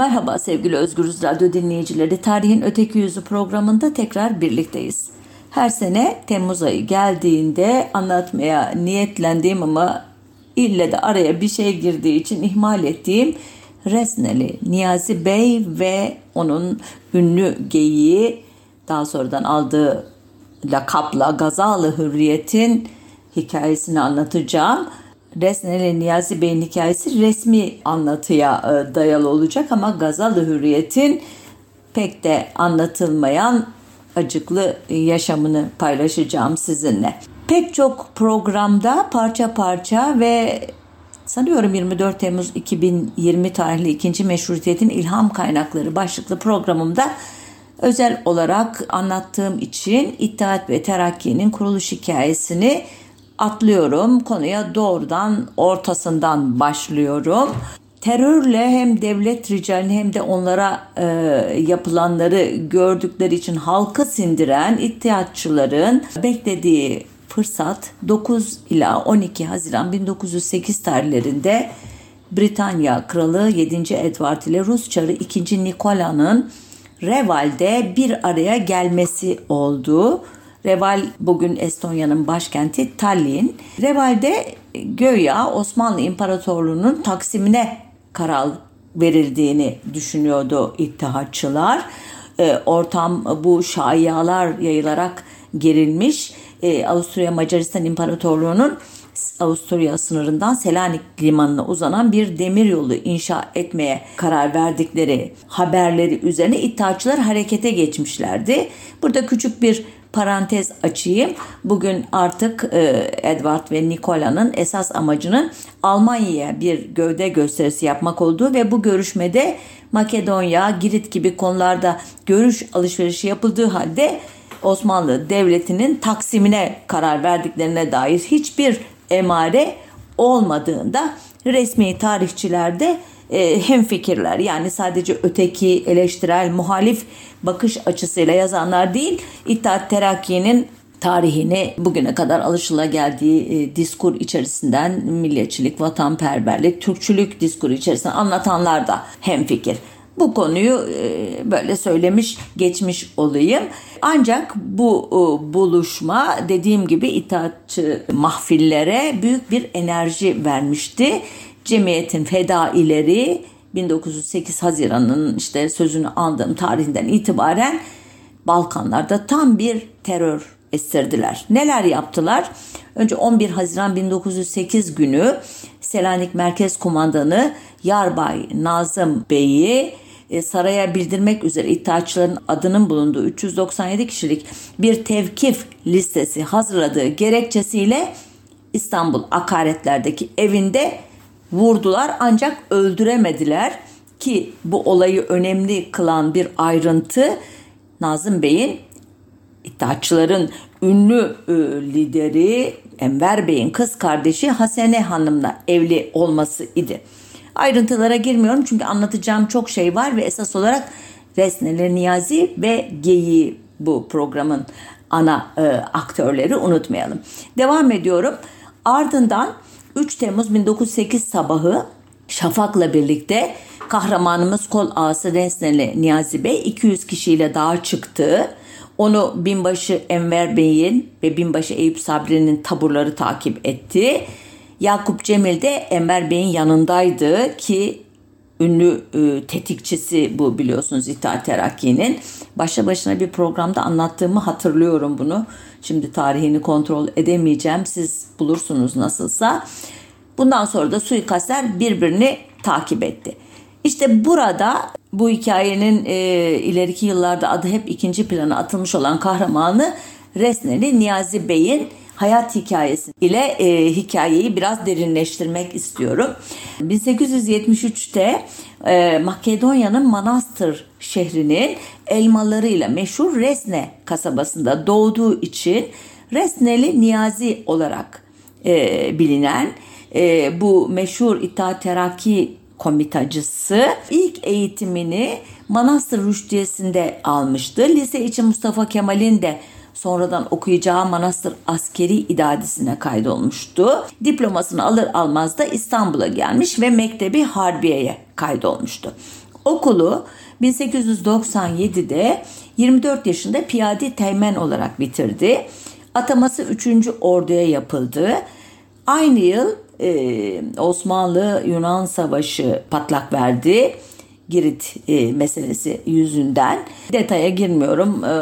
Merhaba sevgili Özgürüz Radyo dinleyicileri. Tarihin Öteki Yüzü programında tekrar birlikteyiz. Her sene Temmuz ayı geldiğinde anlatmaya niyetlendiğim ama ille de araya bir şey girdiği için ihmal ettiğim Resneli Niyazi Bey ve onun ünlü geyiği daha sonradan aldığı lakapla Gazalı Hürriyet'in hikayesini anlatacağım. Resneli Niyazi Bey'in hikayesi resmi anlatıya e, dayalı olacak ama Gazalı Hürriyet'in pek de anlatılmayan acıklı yaşamını paylaşacağım sizinle. Pek çok programda parça parça ve sanıyorum 24 Temmuz 2020 tarihli ikinci meşrutiyetin ilham kaynakları başlıklı programımda özel olarak anlattığım için İttihat ve Terakki'nin kuruluş hikayesini atlıyorum. Konuya doğrudan ortasından başlıyorum. Terörle hem devlet ricalini hem de onlara e, yapılanları gördükleri için halkı sindiren ittihatçıların beklediği fırsat 9 ila 12 Haziran 1908 tarihlerinde Britanya Kralı 7. Edward ile Rus Çarı 2. Nikola'nın Reval'de bir araya gelmesi oldu. Reval bugün Estonya'nın başkenti Tallinn. Reval'de göya Osmanlı İmparatorluğu'nun taksimine karar verildiğini düşünüyordu ittihatçılar. E, ortam bu şayialar yayılarak gerilmiş. E, Avusturya Macaristan İmparatorluğu'nun Avusturya sınırından Selanik limanına uzanan bir demir yolu inşa etmeye karar verdikleri haberleri üzerine iddiaçılar harekete geçmişlerdi. Burada küçük bir parantez açayım. Bugün artık e, Edward ve Nikola'nın esas amacının Almanya'ya bir gövde gösterisi yapmak olduğu ve bu görüşmede Makedonya, Girit gibi konularda görüş alışverişi yapıldığı halde Osmanlı Devleti'nin taksimine karar verdiklerine dair hiçbir emare olmadığında resmi tarihçilerde e, hem fikirler yani sadece öteki eleştirel muhalif bakış açısıyla yazanlar değil İttihat Terakki'nin tarihini bugüne kadar alışıla geldiği e, diskur içerisinden milliyetçilik, vatanperverlik, Türkçülük diskur içerisinde anlatanlar da hem fikir. Bu konuyu e, böyle söylemiş geçmiş olayım. Ancak bu e, buluşma dediğim gibi itaatçı mahfillere büyük bir enerji vermişti. Cemiyetin fedaileri 1908 Haziran'ın işte sözünü andığım tarihinden itibaren Balkanlarda tam bir terör estirdiler. Neler yaptılar? Önce 11 Haziran 1908 günü Selanik Merkez Kumandanı Yarbay Nazım Bey'i e, saraya bildirmek üzere iddiaçıların adının bulunduğu 397 kişilik bir tevkif listesi hazırladığı gerekçesiyle İstanbul akaretlerdeki evinde vurdular ancak öldüremediler ki bu olayı önemli kılan bir ayrıntı Nazım Bey'in İttihatçıların ünlü e, lideri Enver Bey'in kız kardeşi Hasene Hanım'la evli olması idi. Ayrıntılara girmiyorum çünkü anlatacağım çok şey var ve esas olarak Resneler Niyazi ve Geyi bu programın ana e, aktörleri unutmayalım. Devam ediyorum. Ardından 3 Temmuz 1908 sabahı Şafak'la birlikte kahramanımız kol ağası Resneli Niyazi Bey 200 kişiyle dağa çıktı. Onu binbaşı Enver Bey'in ve binbaşı Eyüp Sabri'nin taburları takip etti. Yakup Cemil de Enver Bey'in yanındaydı ki ünlü e, tetikçisi bu biliyorsunuz İttihat Terakki'nin. Başa başına bir programda anlattığımı hatırlıyorum bunu. Şimdi tarihini kontrol edemeyeceğim. Siz bulursunuz nasılsa. Bundan sonra da suikastler birbirini takip etti. İşte burada bu hikayenin e, ileriki yıllarda adı hep ikinci plana atılmış olan kahramanı Resneli Niyazi Bey'in hayat hikayesi ile e, hikayeyi biraz derinleştirmek istiyorum. 1873'te e, Makedonya'nın Manastır şehrinin elmalarıyla meşhur Resne kasabasında doğduğu için Resneli Niyazi olarak e, bilinen e, bu meşhur İttihat Terakki komitacısı ilk eğitimini Manastır Rüştiyesi'nde almıştı. Lise için Mustafa Kemal'in de sonradan okuyacağı Manastır Askeri İdadisi'ne kaydolmuştu. Diplomasını alır almaz da İstanbul'a gelmiş ve Mektebi Harbiye'ye kaydolmuştu. Okulu 1897'de 24 yaşında piyade teğmen olarak bitirdi. Ataması 3. orduya yapıldı. Aynı yıl e, Osmanlı-Yunan Savaşı patlak verdi. Girit e, meselesi yüzünden. Detaya girmiyorum. E,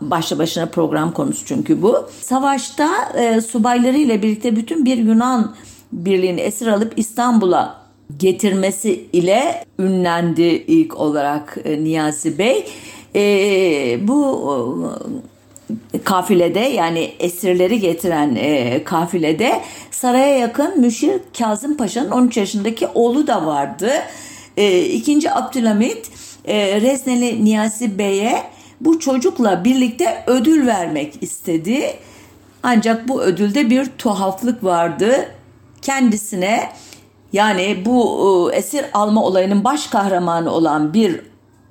başlı başına program konusu çünkü bu. Savaşta e, subayları ile birlikte bütün bir Yunan birliğini esir alıp İstanbul'a getirmesi ile ünlendi ilk olarak e, Niyazi Bey. E, bu e, kafilede yani esirleri getiren e, kafilede saraya yakın Müşir Kazım Paşa'nın 13 yaşındaki oğlu da vardı. E, ikinci Abdülhamit Rezneli Niyazi Bey'e bu çocukla birlikte ödül vermek istedi. Ancak bu ödülde bir tuhaflık vardı. Kendisine yani bu e, esir alma olayının baş kahramanı olan bir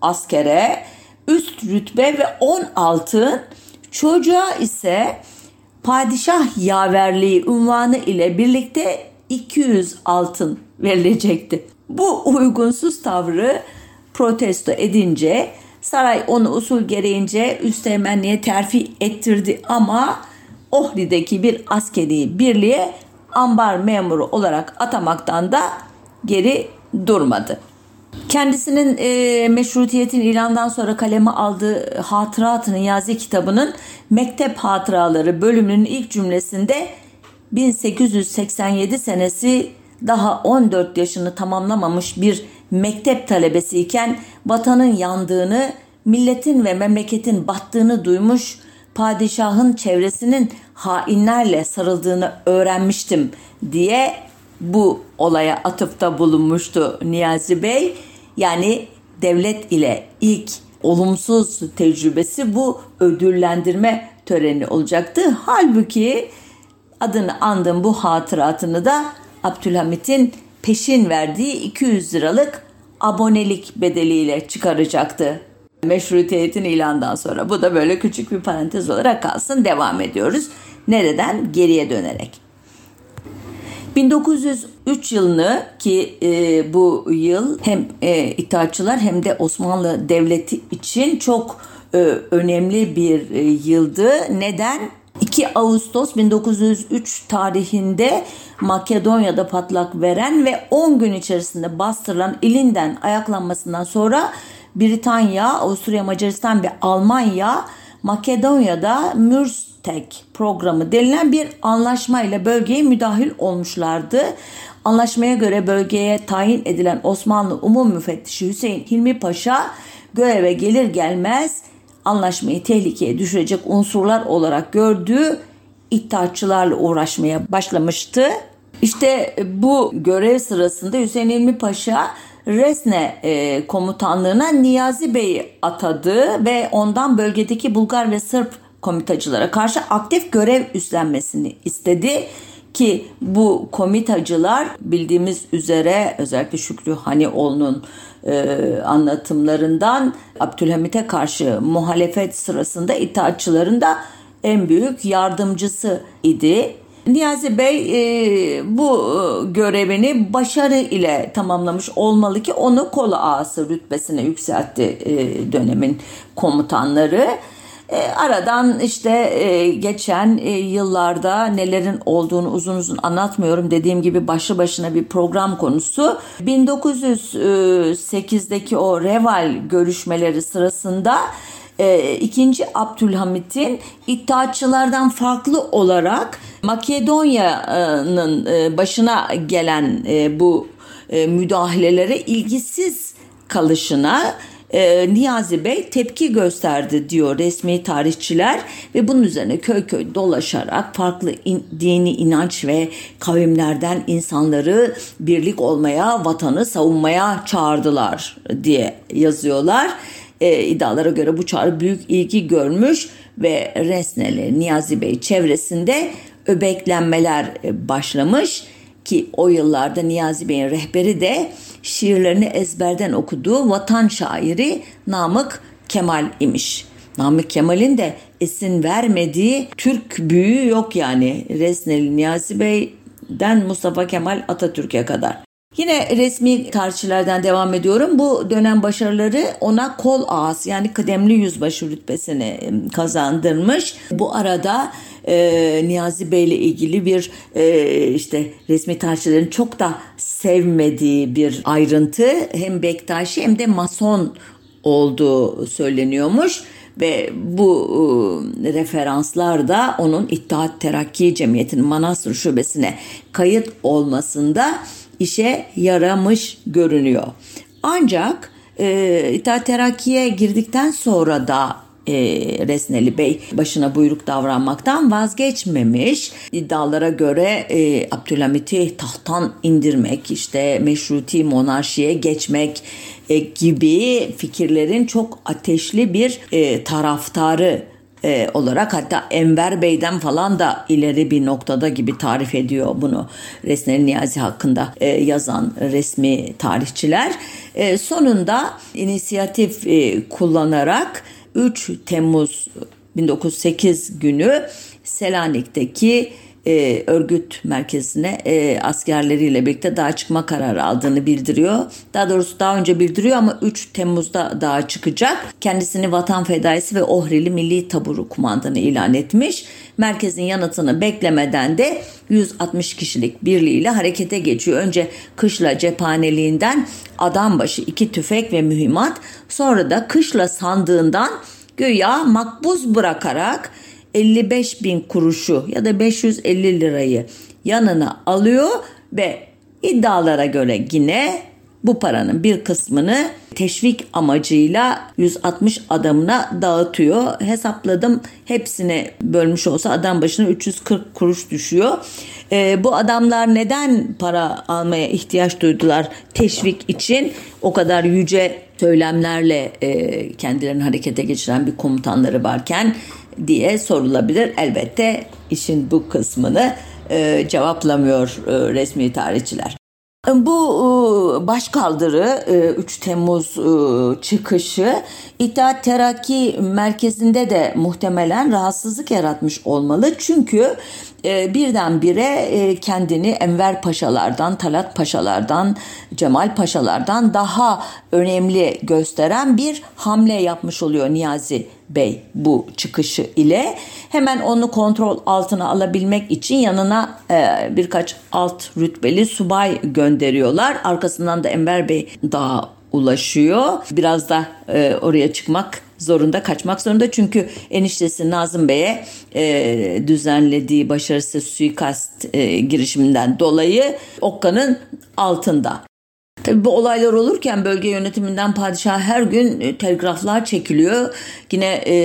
askere üst rütbe ve 10 altın çocuğa ise padişah yaverliği unvanı ile birlikte 200 altın verilecekti. Bu uygunsuz tavrı protesto edince saray onu usul gereğince üsteğmenliğe terfi ettirdi ama Ohri'deki bir askeri birliğe ambar memuru olarak atamaktan da geri durmadı. Kendisinin e, meşrutiyetin ilandan sonra kaleme aldığı Hatırat-ı Niyazi kitabının Mektep Hatıraları bölümünün ilk cümlesinde 1887 senesi daha 14 yaşını tamamlamamış bir mektep talebesiyken vatanın yandığını, milletin ve memleketin battığını duymuş, padişahın çevresinin hainlerle sarıldığını öğrenmiştim diye bu olaya atıfta bulunmuştu Niyazi Bey. Yani devlet ile ilk olumsuz tecrübesi bu ödüllendirme töreni olacaktı. Halbuki adını andığım bu hatıratını da Abdülhamit'in peşin verdiği 200 liralık abonelik bedeliyle çıkaracaktı. Meşrutiyetin ilandan sonra bu da böyle küçük bir parantez olarak kalsın devam ediyoruz. Nereden? Geriye dönerek. 1903 yılını ki e, bu yıl hem e, itaatçılar hem de Osmanlı Devleti için çok e, önemli bir e, yıldı. Neden? 2 Ağustos 1903 tarihinde Makedonya'da patlak veren ve 10 gün içerisinde bastırılan ilinden ayaklanmasından sonra Britanya, Avusturya, Macaristan ve Almanya Makedonya'da Mürstek programı denilen bir anlaşmayla bölgeye müdahil olmuşlardı. Anlaşmaya göre bölgeye tayin edilen Osmanlı Umum Müfettişi Hüseyin Hilmi Paşa göreve gelir gelmez anlaşmayı tehlikeye düşürecek unsurlar olarak gördüğü iddiaçılarla uğraşmaya başlamıştı. İşte bu görev sırasında Hüseyin Hilmi Paşa Resne e, komutanlığına Niyazi Bey'i atadı ve ondan bölgedeki Bulgar ve Sırp komitacılara karşı aktif görev üstlenmesini istedi ki bu komitacılar bildiğimiz üzere özellikle Şükrü Hanioğlu'nun e, anlatımlarından Abdülhamit'e karşı muhalefet sırasında itaatçıların da en büyük yardımcısı idi. Niyazi Bey e, bu e, görevini başarı ile tamamlamış olmalı ki onu kol ağası rütbesine yükseltti e, dönemin komutanları. E, aradan işte e, geçen e, yıllarda nelerin olduğunu uzun uzun anlatmıyorum. Dediğim gibi başlı başına bir program konusu. 1908'deki o Reval görüşmeleri sırasında e, ikinci Abdülhamit'in iddiaçılardan farklı olarak Makedonya'nın e, başına gelen e, bu e, müdahalelere ilgisiz kalışına e, Niyazi Bey tepki gösterdi diyor resmi tarihçiler ve bunun üzerine köy köy dolaşarak farklı in, dini inanç ve kavimlerden insanları birlik olmaya, vatanı savunmaya çağırdılar diye yazıyorlar. E, iddialara göre bu çağrı büyük ilgi görmüş ve Resneli Niyazi Bey çevresinde öbeklenmeler başlamış ki o yıllarda Niyazi Bey'in rehberi de şiirlerini ezberden okuduğu vatan şairi Namık Kemal imiş. Namık Kemal'in de esin vermediği Türk büyüğü yok yani. Resneli Niyazi Bey'den Mustafa Kemal Atatürk'e kadar. Yine resmi tarihçilerden devam ediyorum. Bu dönem başarıları ona kol ağası yani kıdemli yüzbaşı rütbesini kazandırmış. Bu arada e, Niyazi Bey ile ilgili bir e, işte resmi tarihçilerin çok da sevmediği bir ayrıntı hem Bektaşi hem de Mason olduğu söyleniyormuş ve bu e, referanslar da onun İttihat Terakki Cemiyeti'nin Manastır Şubesi'ne kayıt olmasında işe yaramış görünüyor. Ancak e, İttihat Terakki'ye girdikten sonra da e, Resneli Bey başına buyruk davranmaktan vazgeçmemiş. İddialara göre e, Abdülhamit'i tahttan indirmek, işte meşruti monarşiye geçmek e, gibi fikirlerin çok ateşli bir e, taraftarı e, olarak hatta Enver Bey'den falan da ileri bir noktada gibi tarif ediyor bunu Resneli Niyazi hakkında e, yazan resmi tarihçiler. E, sonunda inisiyatif e, kullanarak 3 Temmuz 1908 günü Selanik'teki e, örgüt merkezine e, askerleriyle birlikte dağa çıkma kararı aldığını bildiriyor. Daha doğrusu daha önce bildiriyor ama 3 Temmuz'da dağa çıkacak. Kendisini vatan fedaisi ve Ohrili Milli Taburu kumandanı ilan etmiş. Merkezin yanıtını beklemeden de 160 kişilik birliğiyle harekete geçiyor. Önce kışla cephaneliğinden adam başı iki tüfek ve mühimmat sonra da kışla sandığından güya makbuz bırakarak 55 bin kuruşu ya da 550 lirayı yanına alıyor ve iddialara göre yine bu paranın bir kısmını teşvik amacıyla 160 adamına dağıtıyor. Hesapladım hepsine bölmüş olsa adam başına 340 kuruş düşüyor. E, bu adamlar neden para almaya ihtiyaç duydular teşvik için? O kadar yüce söylemlerle e, kendilerini harekete geçiren bir komutanları varken diye sorulabilir. Elbette işin bu kısmını e, cevaplamıyor e, resmi tarihçiler. Bu e, başkaldırı 3 e, Temmuz e, çıkışı İttihat Terakki merkezinde de muhtemelen rahatsızlık yaratmış olmalı. Çünkü birdenbire kendini Enver Paşalardan, Talat Paşalardan, Cemal Paşalardan daha önemli gösteren bir hamle yapmış oluyor Niyazi Bey bu çıkışı ile hemen onu kontrol altına alabilmek için yanına e, birkaç alt rütbeli subay gönderiyorlar. Arkasından da Enver Bey daha ulaşıyor. Biraz da e, oraya çıkmak zorunda kaçmak zorunda çünkü eniştesi Nazım Bey'e e, düzenlediği başarısız suikast e, girişiminden dolayı Okka'nın altında. Tabi bu olaylar olurken bölge yönetiminden padişah her gün e, telgraflar çekiliyor. Yine e,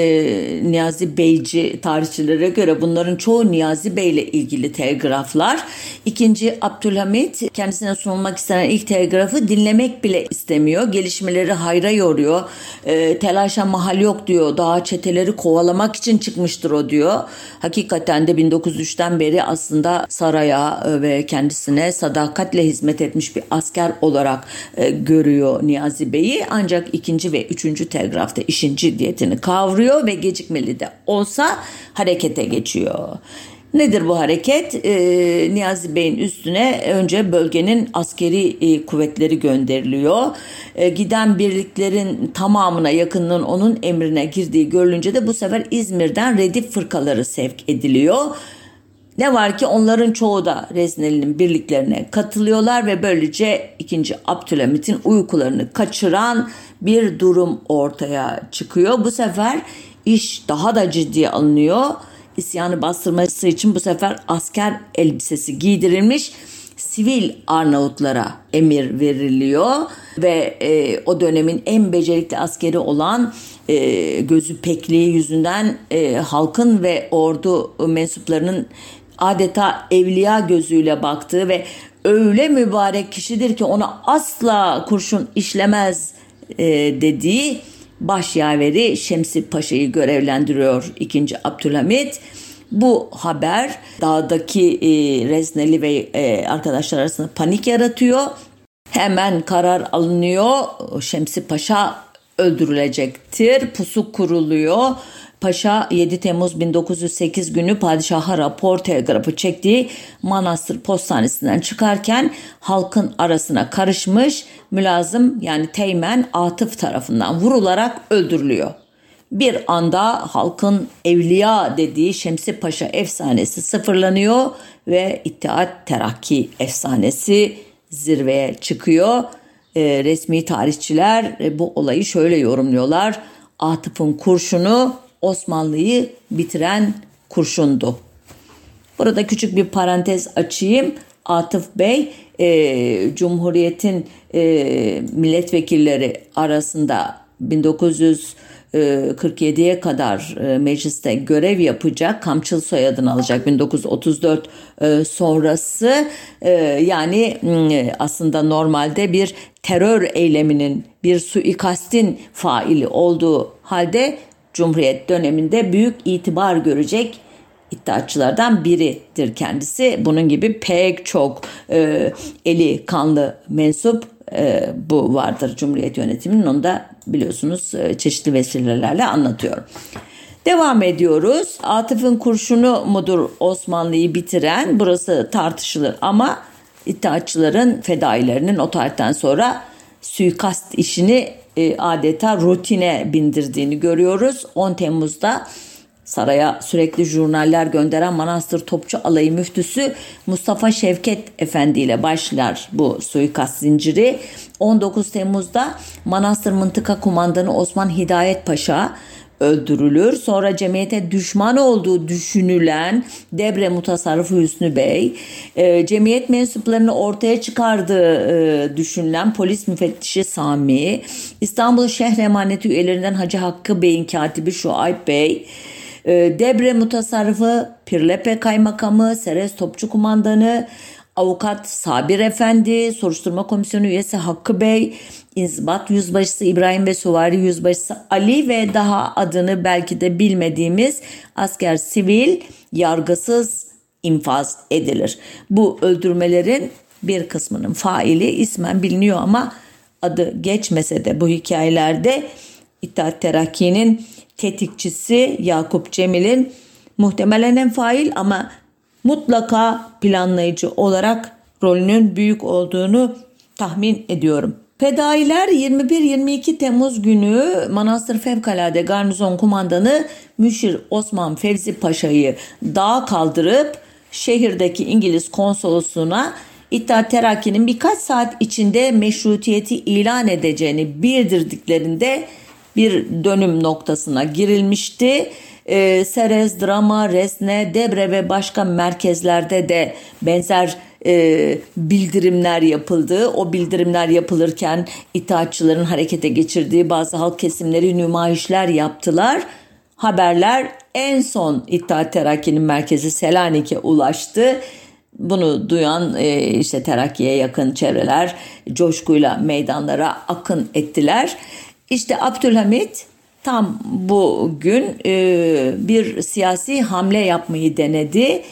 Niyazi Beyci tarihçilere göre bunların çoğu Niyazi Bey ile ilgili telgraflar. İkinci Abdülhamit kendisine sunulmak istenen ilk telgrafı dinlemek bile istemiyor. Gelişmeleri hayra yoruyor. E, telaşa mahal yok diyor. Daha çeteleri kovalamak için çıkmıştır o diyor. Hakikaten de 1903'ten beri aslında saraya e, ve kendisine sadakatle hizmet etmiş bir asker olarak olarak e, görüyor Niyazi Bey'i ancak ikinci ve üçüncü telgrafta işin ciddiyetini kavruyor ve gecikmeli de olsa harekete geçiyor. Nedir bu hareket? Ee, Niyazi Bey'in üstüne önce bölgenin askeri e, kuvvetleri gönderiliyor. E, giden birliklerin tamamına yakınının onun emrine girdiği görülünce de bu sefer İzmir'den redif fırkaları sevk ediliyor. Ne var ki onların çoğu da Rezneli'nin birliklerine katılıyorlar ve böylece 2. Abdülhamit'in uykularını kaçıran bir durum ortaya çıkıyor. Bu sefer iş daha da ciddiye alınıyor. İsyanı bastırması için bu sefer asker elbisesi giydirilmiş sivil Arnavutlara emir veriliyor ve e, o dönemin en becerikli askeri olan e, gözü pekliği yüzünden e, halkın ve ordu mensuplarının adeta evliya gözüyle baktığı ve öyle mübarek kişidir ki ona asla kurşun işlemez e, dediği başyaveri Şemsi Paşa'yı görevlendiriyor 2. Abdülhamit. Bu haber dağdaki e, Rezneli ve e, arkadaşlar arasında panik yaratıyor. Hemen karar alınıyor. Şemsi Paşa öldürülecektir. Pusu kuruluyor. Paşa 7 Temmuz 1908 günü padişaha rapor telgrafı çektiği Manastır Postanesi'nden çıkarken halkın arasına karışmış mülazım yani teğmen Atıf tarafından vurularak öldürülüyor. Bir anda halkın evliya dediği Şemsi Paşa efsanesi sıfırlanıyor ve İttihat Terakki efsanesi zirveye çıkıyor. E, resmi tarihçiler e, bu olayı şöyle yorumluyorlar. Atıf'ın kurşunu Osmanlı'yı bitiren kurşundu. Burada küçük bir parantez açayım. Atıf Bey e, Cumhuriyet'in e, milletvekilleri arasında 1947'ye kadar e, mecliste görev yapacak, Kamçıl soyadını alacak 1934 e, sonrası e, yani aslında normalde bir terör eyleminin, bir suikastin faili olduğu halde Cumhuriyet döneminde büyük itibar görecek iddiaçılardan biridir kendisi. Bunun gibi pek çok e, eli kanlı mensup e, bu vardır Cumhuriyet yönetiminin. Onu da biliyorsunuz e, çeşitli vesilelerle anlatıyorum. Devam ediyoruz. Atıf'ın kurşunu mudur Osmanlı'yı bitiren? Burası tartışılır ama iddiaçıların fedailerinin o tarihten sonra suikast işini e, adeta rutine bindirdiğini görüyoruz. 10 Temmuz'da saraya sürekli jurnaller gönderen Manastır Topçu Alayı müftüsü Mustafa Şevket Efendi ile başlar bu suikast zinciri. 19 Temmuz'da Manastır Mıntıka Kumandanı Osman Hidayet Paşa öldürülür. Sonra cemiyete düşman olduğu düşünülen Debre Mutasarrıfı Hüsnü Bey, e, cemiyet mensuplarını ortaya çıkardığı e, düşünülen polis müfettişi Sami, İstanbul Şehir Emaneti üyelerinden Hacı Hakkı Bey'in katibi Şuayb Bey, e, Debre Mutasarrıfı Pirlepe Kaymakamı, Seres Topçu Kumandanı, Avukat Sabir Efendi, Soruşturma Komisyonu üyesi Hakkı Bey, İnzibat Yüzbaşısı İbrahim ve Suvari Yüzbaşısı Ali ve daha adını belki de bilmediğimiz asker sivil yargısız infaz edilir. Bu öldürmelerin bir kısmının faili ismen biliniyor ama adı geçmese de bu hikayelerde İttihat Terakki'nin tetikçisi Yakup Cemil'in muhtemelen en fail ama mutlaka planlayıcı olarak rolünün büyük olduğunu tahmin ediyorum. Fedailer 21-22 Temmuz günü Manastır Fevkalade Garnizon Kumandanı Müşir Osman Fevzi Paşa'yı dağa kaldırıp şehirdeki İngiliz konsolosluğuna İttihat Terakki'nin birkaç saat içinde meşrutiyeti ilan edeceğini bildirdiklerinde bir dönüm noktasına girilmişti. Ee, Serez, Drama, Resne, Debre ve başka merkezlerde de benzer e, bildirimler yapıldı. O bildirimler yapılırken itaatçıların harekete geçirdiği bazı halk kesimleri nümayişler yaptılar. Haberler en son İttihat Terakki'nin merkezi Selanik'e ulaştı. Bunu duyan e, işte Terakki'ye yakın çevreler coşkuyla meydanlara akın ettiler. İşte Abdülhamit tam bu gün e, bir siyasi hamle yapmayı denedi.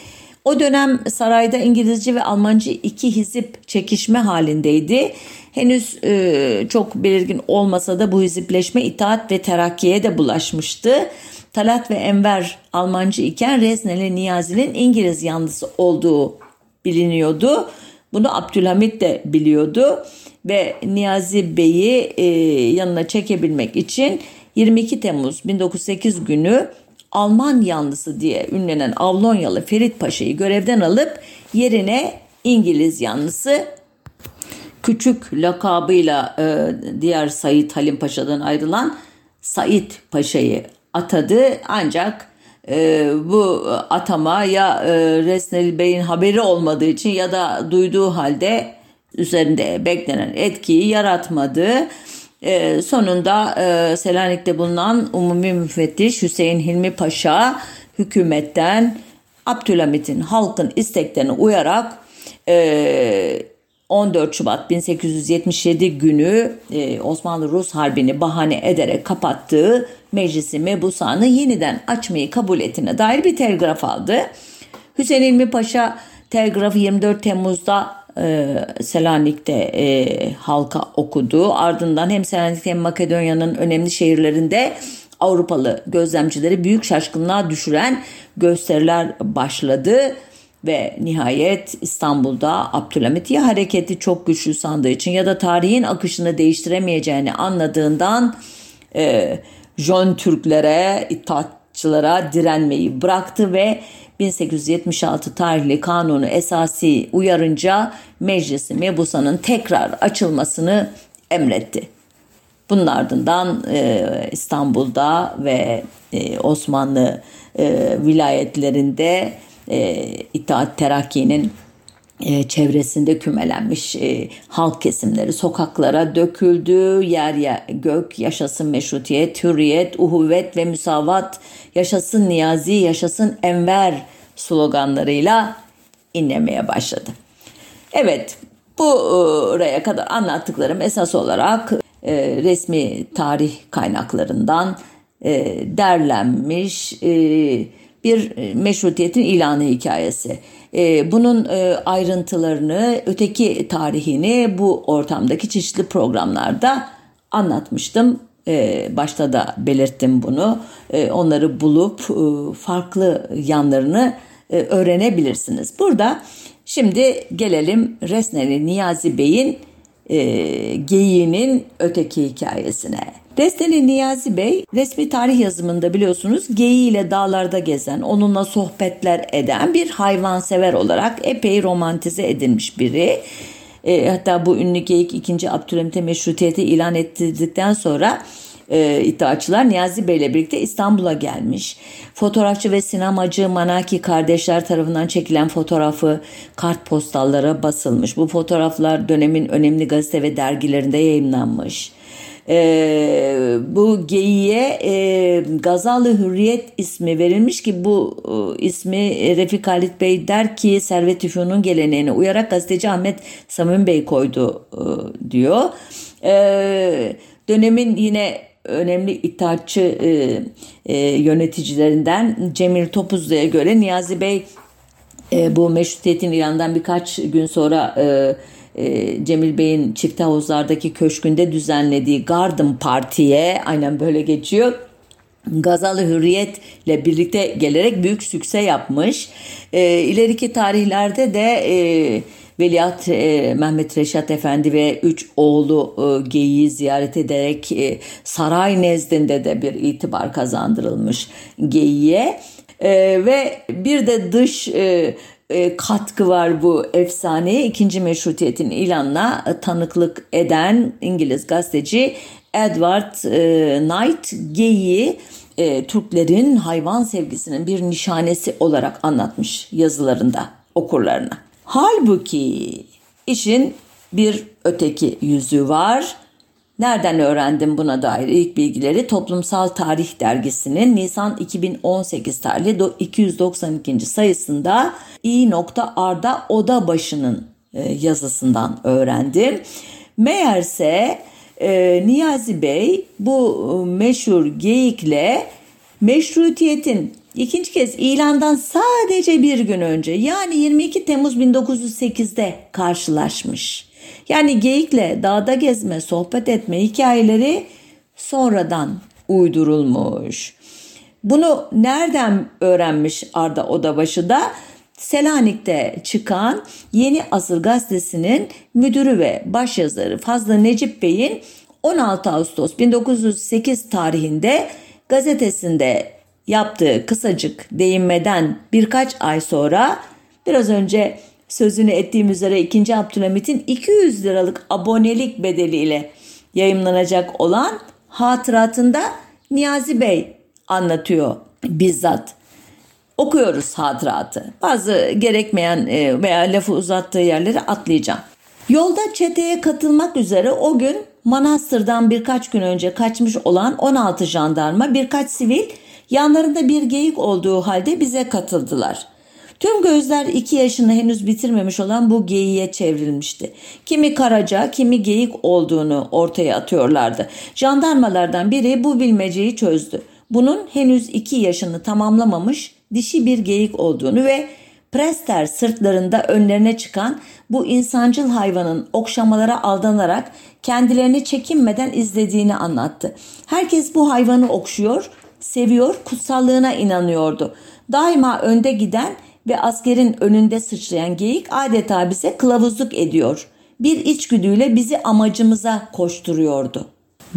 O dönem sarayda İngilizce ve Almancı iki hizip çekişme halindeydi. Henüz e, çok belirgin olmasa da bu hizipleşme itaat ve terakkiye de bulaşmıştı. Talat ve Enver Almancı iken Rezneli Niyazi'nin İngiliz yanlısı olduğu biliniyordu. Bunu Abdülhamit de biliyordu ve Niyazi Bey'i e, yanına çekebilmek için 22 Temmuz 1908 günü Alman yanlısı diye ünlenen Avlonyalı Ferit Paşa'yı görevden alıp yerine İngiliz yanlısı küçük lakabıyla e, diğer Said Halim Paşa'dan ayrılan Said Paşa'yı atadı ancak e, bu atama ya e, Resnel Bey'in haberi olmadığı için ya da duyduğu halde üzerinde beklenen etkiyi yaratmadı. E, sonunda e, Selanik'te bulunan Umumi Müfettiş Hüseyin Hilmi Paşa hükümetten Abdülhamit'in halkın isteklerine uyarak e, 14 Şubat 1877 günü e, Osmanlı-Rus Harbi'ni bahane ederek kapattığı meclisi mebusanı yeniden açmayı kabul ettiğine dair bir telgraf aldı. Hüseyin İlmi Paşa telgrafı 24 Temmuz'da e, Selanik'te e, halka okudu. Ardından hem Selanik hem Makedonya'nın önemli şehirlerinde Avrupalı gözlemcileri büyük şaşkınlığa düşüren gösteriler başladı ve nihayet İstanbul'da Abdülhamit ya hareketi çok güçlü sandığı için ya da tarihin akışını değiştiremeyeceğini anladığından e, Jön Türklere, itaatçılara direnmeyi bıraktı ve 1876 tarihli kanunu esası uyarınca meclisi mebusanın tekrar açılmasını emretti. Bunun ardından e, İstanbul'da ve e, Osmanlı e, vilayetlerinde e, İttihat Terakki'nin çevresinde kümelenmiş e, halk kesimleri sokaklara döküldü. Yer yer gök yaşasın meşrutiyet, hürriyet, uhuvvet ve müsavat, yaşasın niyazi, yaşasın enver sloganlarıyla inlemeye başladı. Evet buraya kadar anlattıklarım esas olarak e, resmi tarih kaynaklarından e, derlenmiş e, bir meşrutiyetin ilanı hikayesi. E, bunun e, ayrıntılarını, öteki tarihini bu ortamdaki çeşitli programlarda anlatmıştım. E, başta da belirttim bunu. E, onları bulup e, farklı yanlarını e, öğrenebilirsiniz. Burada şimdi gelelim Resneli Niyazi Bey'in e, geyiğinin öteki hikayesine. Desteli Niyazi Bey resmi tarih yazımında biliyorsunuz geyiğiyle dağlarda gezen, onunla sohbetler eden bir hayvansever olarak epey romantize edilmiş biri. E, hatta bu ünlü geyik 2. Abdülhamit'e meşrutiyeti ilan ettirdikten sonra e, iddiaçılar Niyazi Bey ile birlikte İstanbul'a gelmiş. Fotoğrafçı ve sinemacı Manaki kardeşler tarafından çekilen fotoğrafı kartpostallara basılmış. Bu fotoğraflar dönemin önemli gazete ve dergilerinde yayınlanmış. E, bu geyiğe e, Gazalı Hürriyet ismi verilmiş ki bu e, ismi Refik Halit Bey der ki Servet Üfün'ün geleneğine uyarak gazeteci Ahmet Samim Bey koydu e, diyor. E, dönemin yine önemli itaatçı e, e, yöneticilerinden Cemil Topuzlu'ya göre Niyazi Bey e, bu meşrutiyetin İran'dan birkaç gün sonra e, e, Cemil Bey'in çift havuzlardaki köşkünde düzenlediği Garden Parti'ye aynen böyle geçiyor. Gazalı Hürriyet ile birlikte gelerek büyük sükse yapmış. E, ileriki tarihlerde de e, Veliaht e, Mehmet Reşat Efendi ve üç oğlu e, Geyi'yi ziyaret ederek e, saray nezdinde de bir itibar kazandırılmış Geyi'ye. E, ve bir de dış e, katkı var bu efsaneye. ikinci meşrutiyetin ilanına tanıklık eden İngiliz gazeteci Edward e, Knight e, Türklerin hayvan sevgisinin bir nişanesi olarak anlatmış yazılarında okurlarına. Halbuki işin bir öteki yüzü var. Nereden öğrendim buna dair ilk bilgileri? Toplumsal Tarih Dergisi'nin Nisan 2018 tarihli 292. sayısında İ. Arda Odabaşı'nın e, yazısından öğrendim. Meğerse e, Niyazi Bey bu e, meşhur geyikle meşrutiyetin ikinci kez ilandan sadece bir gün önce yani 22 Temmuz 1908'de karşılaşmış. Yani geyikle dağda gezme, sohbet etme hikayeleri sonradan uydurulmuş. Bunu nereden öğrenmiş Arda Odabaşı da? Selanik'te çıkan Yeni Asır gazetesinin müdürü ve başyazarı Fazla Necip Bey'in 16 Ağustos 1908 tarihinde gazetesinde yaptığı kısacık değinmeden birkaç ay sonra biraz önce sözünü ettiğim üzere 2. Abdülhamit'in 200 liralık abonelik bedeliyle yayımlanacak olan hatıratında Niyazi Bey anlatıyor bizzat. Okuyoruz hatıratı. Bazı gerekmeyen e, veya lafı uzattığı yerleri atlayacağım. Yolda çeteye katılmak üzere o gün Manastır'dan birkaç gün önce kaçmış olan 16 jandarma birkaç sivil yanlarında bir geyik olduğu halde bize katıldılar. Tüm gözler iki yaşını henüz bitirmemiş olan bu geyiğe çevrilmişti. Kimi karaca, kimi geyik olduğunu ortaya atıyorlardı. Jandarmalardan biri bu bilmeceyi çözdü. Bunun henüz iki yaşını tamamlamamış dişi bir geyik olduğunu ve Prester sırtlarında önlerine çıkan bu insancıl hayvanın okşamalara aldanarak kendilerini çekinmeden izlediğini anlattı. Herkes bu hayvanı okşuyor, seviyor, kutsallığına inanıyordu. Daima önde giden ve askerin önünde sıçrayan geyik adeta bize kılavuzluk ediyor. Bir içgüdüyle bizi amacımıza koşturuyordu.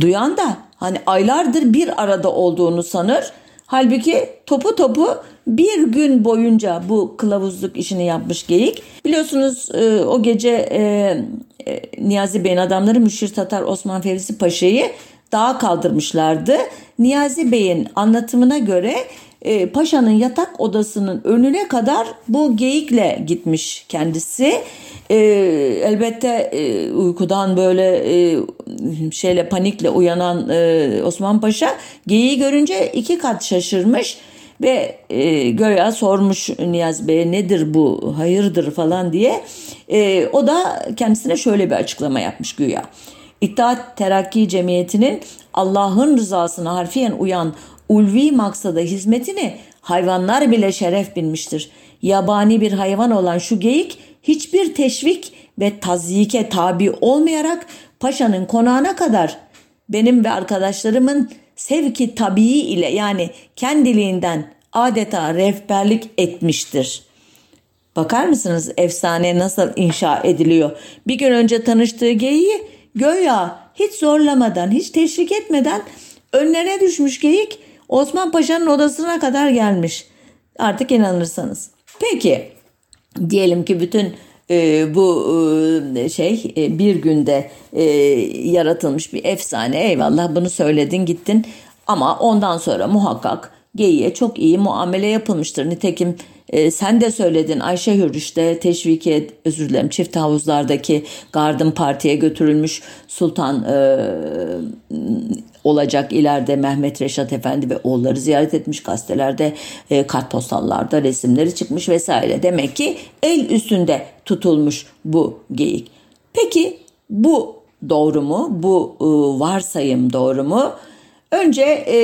Duyan da hani aylardır bir arada olduğunu sanır. Halbuki topu topu bir gün boyunca bu kılavuzluk işini yapmış geyik. Biliyorsunuz e, o gece e, e, Niyazi Bey'in adamları Müşir Tatar Osman Fevzi Paşa'yı dağa kaldırmışlardı. Niyazi Bey'in anlatımına göre e, paşanın yatak odasının önüne kadar bu geyikle gitmiş kendisi. E, elbette e, uykudan böyle e, şeyle panikle uyanan e, Osman Paşa geyiği görünce iki kat şaşırmış ve e, göya sormuş Niyaz Bey'e nedir bu hayırdır falan diye. E, o da kendisine şöyle bir açıklama yapmış güya. İttihat Terakki Cemiyeti'nin Allah'ın rızasına harfiyen uyan ulvi maksada hizmetini hayvanlar bile şeref bilmiştir. Yabani bir hayvan olan şu geyik hiçbir teşvik ve tazyike tabi olmayarak paşanın konağına kadar benim ve arkadaşlarımın sevki tabii ile yani kendiliğinden adeta rehberlik etmiştir. Bakar mısınız efsane nasıl inşa ediliyor? Bir gün önce tanıştığı geyiği göya hiç zorlamadan, hiç teşvik etmeden önlerine düşmüş geyik Osman Paşa'nın odasına kadar gelmiş. Artık inanırsanız. Peki diyelim ki bütün e, bu e, şey e, bir günde e, yaratılmış bir efsane eyvallah bunu söyledin gittin ama ondan sonra muhakkak geyiğe çok iyi muamele yapılmıştır. Nitekim e, sen de söyledin Ayşe Hürriş'te teşviki özür dilerim çift havuzlardaki Garden Parti'ye götürülmüş Sultan e, olacak ileride Mehmet Reşat Efendi ve oğulları ziyaret etmiş gazetelerde e, kartpostallarda resimleri çıkmış vesaire. Demek ki el üstünde tutulmuş bu geyik. Peki bu doğru mu? Bu e, varsayım doğru mu? Önce e,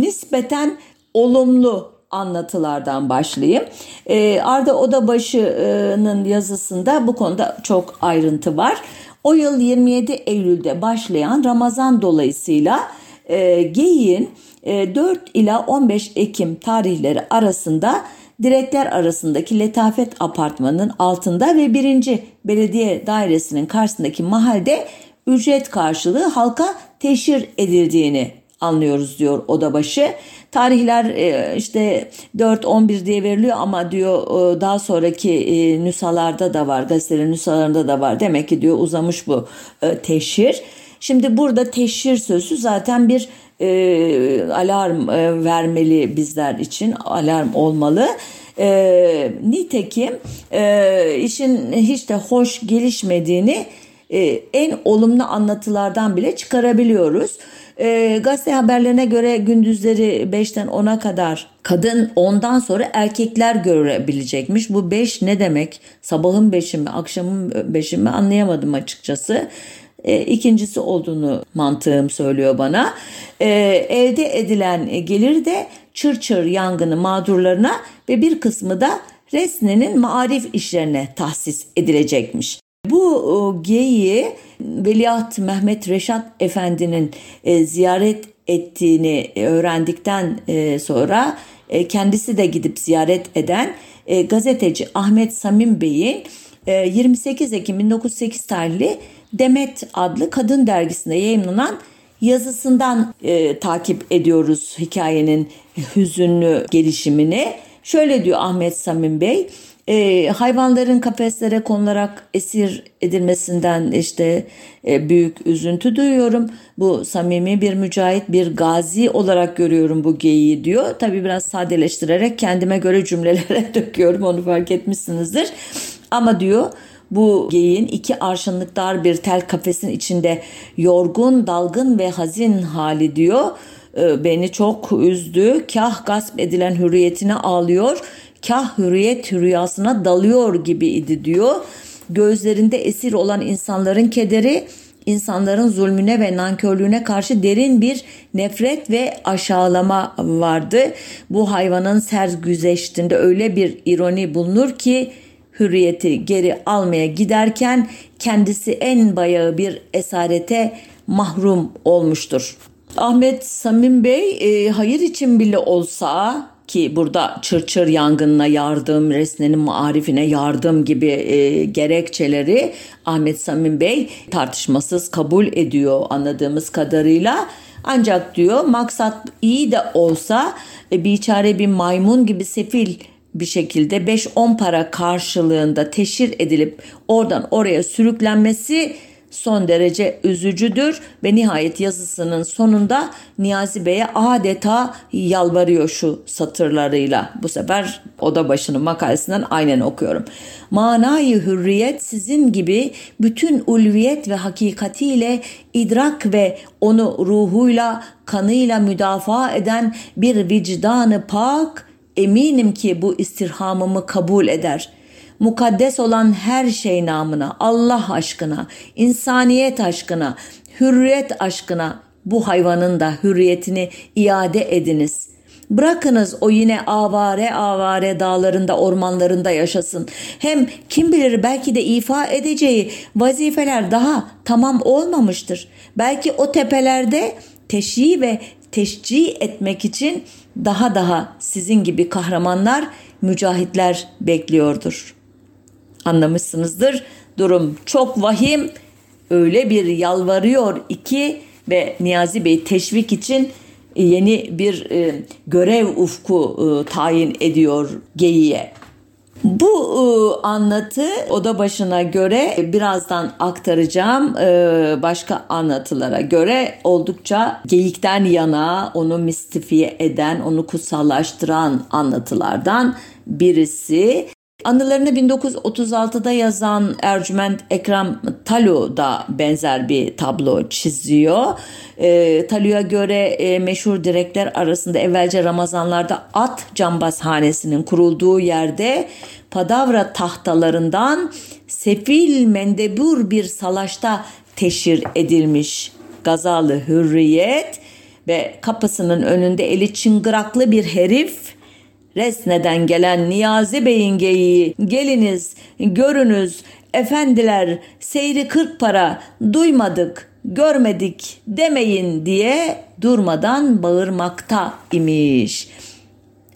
nispeten olumlu anlatılardan başlayayım. E, Arda Odabaşı'nın yazısında bu konuda çok ayrıntı var. O yıl 27 Eylül'de başlayan Ramazan dolayısıyla e, Geyiğin e, 4 ila 15 Ekim tarihleri arasında direkler arasındaki Letafet Apartmanı'nın altında ve birinci belediye dairesinin karşısındaki mahallede ücret karşılığı halka teşhir edildiğini anlıyoruz diyor odabaşı. Tarihler e, işte 4-11 diye veriliyor ama diyor e, daha sonraki e, nüshalarda da var gazetelerin nüshalarında da var. Demek ki diyor uzamış bu teşhir. Şimdi burada teşhir sözü zaten bir e, alarm e, vermeli bizler için alarm olmalı. E, nitekim e, işin hiç de hoş gelişmediğini e, en olumlu anlatılardan bile çıkarabiliyoruz. E, gazete haberlerine göre gündüzleri 5'ten 10'a kadar kadın ondan sonra erkekler görebilecekmiş. Bu 5 ne demek? Sabahın 5'i mi, akşamın 5'i mi anlayamadım açıkçası. E, ikincisi olduğunu mantığım söylüyor bana. E, elde edilen gelir de çır çır yangını mağdurlarına ve bir kısmı da Resne'nin marif işlerine tahsis edilecekmiş. Bu geyiği Veliaht Mehmet Reşat Efendi'nin e, ziyaret ettiğini öğrendikten e, sonra e, kendisi de gidip ziyaret eden gazeteci Ahmet Samim Bey'in e, 28 Ekim 1908 tarihli Demet adlı kadın dergisinde yayınlanan yazısından e, takip ediyoruz hikayenin hüzünlü gelişimini. Şöyle diyor Ahmet Samim Bey, e, hayvanların kafeslere konularak esir edilmesinden işte e, büyük üzüntü duyuyorum. Bu samimi bir mücahit, bir gazi olarak görüyorum bu geyiği diyor. Tabii biraz sadeleştirerek kendime göre cümlelere döküyorum onu fark etmişsinizdir. Ama diyor bu geyiğin iki arşınlık dar bir tel kafesin içinde yorgun, dalgın ve hazin hali diyor. E, beni çok üzdü. Kah gasp edilen hürriyetine ağlıyor kah hürriyet rüyasına dalıyor gibiydi diyor. Gözlerinde esir olan insanların kederi insanların zulmüne ve nankörlüğüne karşı derin bir nefret ve aşağılama vardı. Bu hayvanın sergüzeştinde öyle bir ironi bulunur ki hürriyeti geri almaya giderken kendisi en bayağı bir esarete mahrum olmuştur. Ahmet Samim Bey e, hayır için bile olsa ki burada çırçır yangınına yardım, resnenin marifine yardım gibi e, gerekçeleri Ahmet Samim Bey tartışmasız kabul ediyor anladığımız kadarıyla. Ancak diyor maksat iyi de olsa e, biçare bir maymun gibi sefil bir şekilde 5-10 para karşılığında teşhir edilip oradan oraya sürüklenmesi son derece üzücüdür ve nihayet yazısının sonunda Niyazi Bey'e adeta yalvarıyor şu satırlarıyla. Bu sefer oda başının makalesinden aynen okuyorum. Manayı hürriyet sizin gibi bütün ulviyet ve hakikatiyle idrak ve onu ruhuyla, kanıyla müdafaa eden bir vicdanı pak eminim ki bu istirhamımı kabul eder.'' Mukaddes olan her şey namına, Allah aşkına, insaniyet aşkına, hürriyet aşkına bu hayvanın da hürriyetini iade ediniz. Bırakınız o yine avare avare dağlarında ormanlarında yaşasın. Hem kim bilir belki de ifa edeceği vazifeler daha tamam olmamıştır. Belki o tepelerde teşhi ve teşcih etmek için daha daha sizin gibi kahramanlar, mücahitler bekliyordur.'' Anlamışsınızdır. Durum çok vahim. Öyle bir yalvarıyor iki ve Niyazi Bey teşvik için yeni bir e, görev ufku e, tayin ediyor Geyi'ye. Bu e, anlatı oda başına göre birazdan aktaracağım e, başka anlatılara göre oldukça geyikten yana onu mistifiye eden, onu kutsallaştıran anlatılardan birisi. Anılarını 1936'da yazan Ercüment Ekrem Talu da benzer bir tablo çiziyor. E, Talu'ya göre e, meşhur direkler arasında evvelce Ramazanlarda at cambazhanesinin kurulduğu yerde Padavra tahtalarından sefil mendebur bir salaşta teşhir edilmiş Gazalı Hürriyet ve kapısının önünde eli çıngıraklı bir herif Resne'den gelen Niyazi Bey'in geyiği, geliniz, görünüz, efendiler, seyri kırk para, duymadık, görmedik demeyin diye durmadan bağırmakta imiş.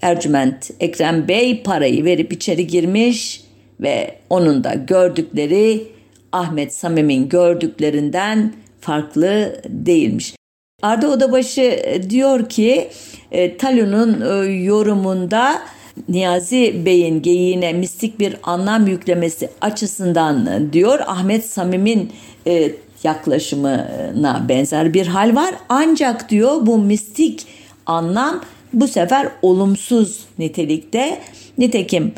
Ercüment Ekrem Bey parayı verip içeri girmiş ve onun da gördükleri Ahmet Samim'in gördüklerinden farklı değilmiş. Arda Odabaşı diyor ki e, Talun'un e, yorumunda Niyazi Bey'in geyiğine mistik bir anlam yüklemesi açısından diyor Ahmet Samim'in e, yaklaşımına benzer bir hal var. Ancak diyor bu mistik anlam bu sefer olumsuz nitelikte. Nitekim